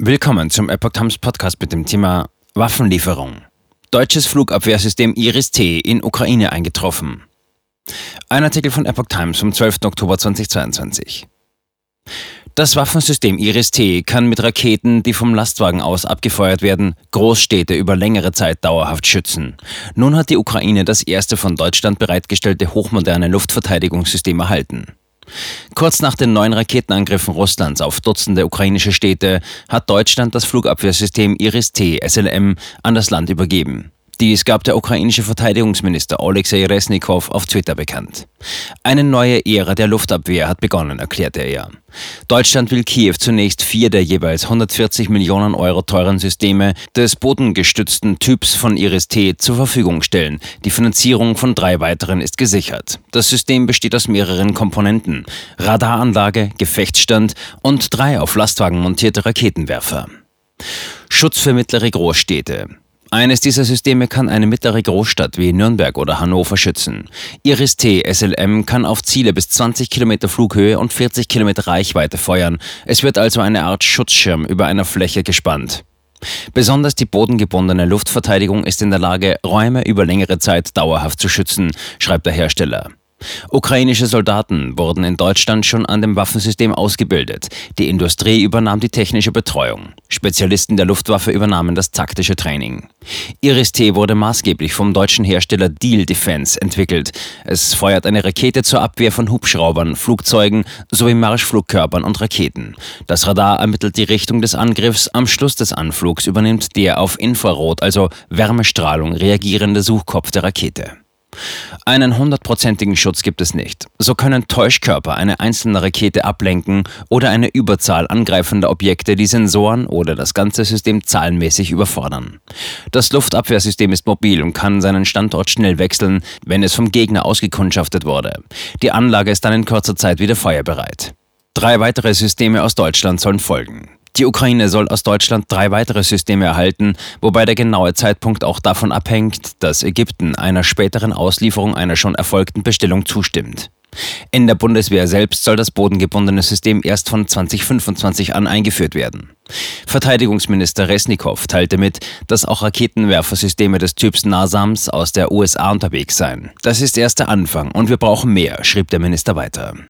Willkommen zum Epoch Times Podcast mit dem Thema Waffenlieferung. Deutsches Flugabwehrsystem Iris-T in Ukraine eingetroffen. Ein Artikel von Epoch Times vom 12. Oktober 2022. Das Waffensystem Iris-T kann mit Raketen, die vom Lastwagen aus abgefeuert werden, Großstädte über längere Zeit dauerhaft schützen. Nun hat die Ukraine das erste von Deutschland bereitgestellte hochmoderne Luftverteidigungssystem erhalten. Kurz nach den neuen Raketenangriffen Russlands auf Dutzende ukrainische Städte hat Deutschland das Flugabwehrsystem Iris-T SLM an das Land übergeben. Dies gab der ukrainische Verteidigungsminister Alexei Resnikow auf Twitter bekannt. Eine neue Ära der Luftabwehr hat begonnen, erklärte er. Deutschland will Kiew zunächst vier der jeweils 140 Millionen Euro teuren Systeme des bodengestützten Typs von Iris-T zur Verfügung stellen. Die Finanzierung von drei weiteren ist gesichert. Das System besteht aus mehreren Komponenten. Radaranlage, Gefechtsstand und drei auf Lastwagen montierte Raketenwerfer. Schutz für mittlere Großstädte. Eines dieser Systeme kann eine mittlere Großstadt wie Nürnberg oder Hannover schützen. Iris-T SLM kann auf Ziele bis 20 Kilometer Flughöhe und 40 Kilometer Reichweite feuern. Es wird also eine Art Schutzschirm über einer Fläche gespannt. Besonders die bodengebundene Luftverteidigung ist in der Lage, Räume über längere Zeit dauerhaft zu schützen, schreibt der Hersteller. Ukrainische Soldaten wurden in Deutschland schon an dem Waffensystem ausgebildet. Die Industrie übernahm die technische Betreuung. Spezialisten der Luftwaffe übernahmen das taktische Training. Iris-T wurde maßgeblich vom deutschen Hersteller Deal Defense entwickelt. Es feuert eine Rakete zur Abwehr von Hubschraubern, Flugzeugen sowie Marschflugkörpern und Raketen. Das Radar ermittelt die Richtung des Angriffs. Am Schluss des Anflugs übernimmt der auf Infrarot, also Wärmestrahlung, reagierende Suchkopf der Rakete. Einen hundertprozentigen Schutz gibt es nicht. So können Täuschkörper eine einzelne Rakete ablenken oder eine Überzahl angreifender Objekte die Sensoren oder das ganze System zahlenmäßig überfordern. Das Luftabwehrsystem ist mobil und kann seinen Standort schnell wechseln, wenn es vom Gegner ausgekundschaftet wurde. Die Anlage ist dann in kurzer Zeit wieder feuerbereit. Drei weitere Systeme aus Deutschland sollen folgen. Die Ukraine soll aus Deutschland drei weitere Systeme erhalten, wobei der genaue Zeitpunkt auch davon abhängt, dass Ägypten einer späteren Auslieferung einer schon erfolgten Bestellung zustimmt. In der Bundeswehr selbst soll das bodengebundene System erst von 2025 an eingeführt werden. Verteidigungsminister Resnikow teilte mit, dass auch Raketenwerfersysteme des Typs NASAMS aus der USA unterwegs seien. Das ist erst der Anfang und wir brauchen mehr, schrieb der Minister weiter.